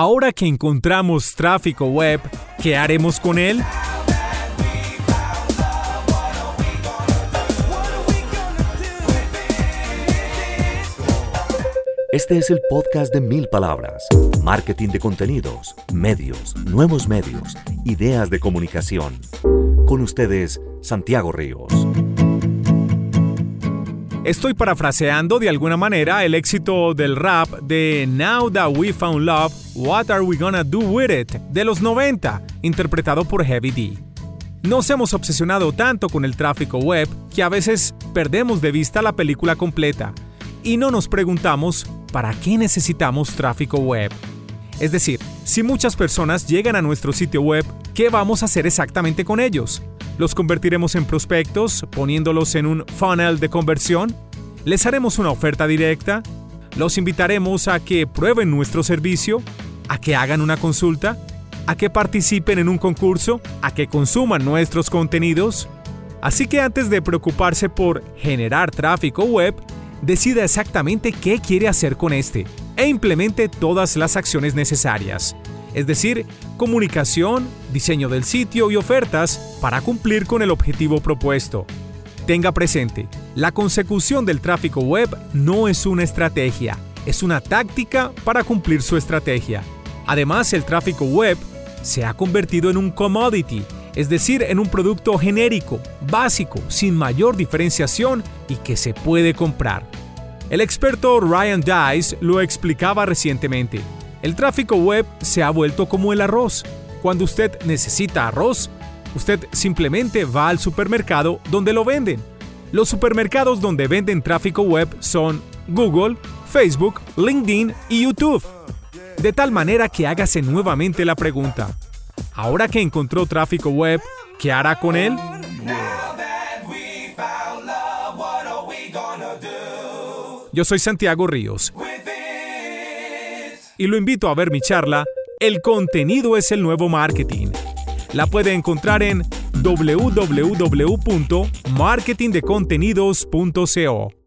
Ahora que encontramos tráfico web, ¿qué haremos con él? Este es el podcast de mil palabras. Marketing de contenidos, medios, nuevos medios, ideas de comunicación. Con ustedes, Santiago Ríos. Estoy parafraseando de alguna manera el éxito del rap de Now That We Found Love, What Are We Gonna Do With It de los 90, interpretado por Heavy D. Nos hemos obsesionado tanto con el tráfico web que a veces perdemos de vista la película completa y no nos preguntamos para qué necesitamos tráfico web. Es decir, si muchas personas llegan a nuestro sitio web, ¿qué vamos a hacer exactamente con ellos? ¿Los convertiremos en prospectos poniéndolos en un funnel de conversión? ¿Les haremos una oferta directa? ¿Los invitaremos a que prueben nuestro servicio? ¿A que hagan una consulta? ¿A que participen en un concurso? ¿A que consuman nuestros contenidos? Así que antes de preocuparse por generar tráfico web, decida exactamente qué quiere hacer con este e implemente todas las acciones necesarias es decir, comunicación, diseño del sitio y ofertas para cumplir con el objetivo propuesto. Tenga presente, la consecución del tráfico web no es una estrategia, es una táctica para cumplir su estrategia. Además, el tráfico web se ha convertido en un commodity, es decir, en un producto genérico, básico, sin mayor diferenciación y que se puede comprar. El experto Ryan Dice lo explicaba recientemente. El tráfico web se ha vuelto como el arroz. Cuando usted necesita arroz, usted simplemente va al supermercado donde lo venden. Los supermercados donde venden tráfico web son Google, Facebook, LinkedIn y YouTube. De tal manera que hágase nuevamente la pregunta, ahora que encontró tráfico web, ¿qué hará con él? Yo soy Santiago Ríos y lo invito a ver mi charla El contenido es el nuevo marketing. La puede encontrar en www.marketingdecontenidos.co.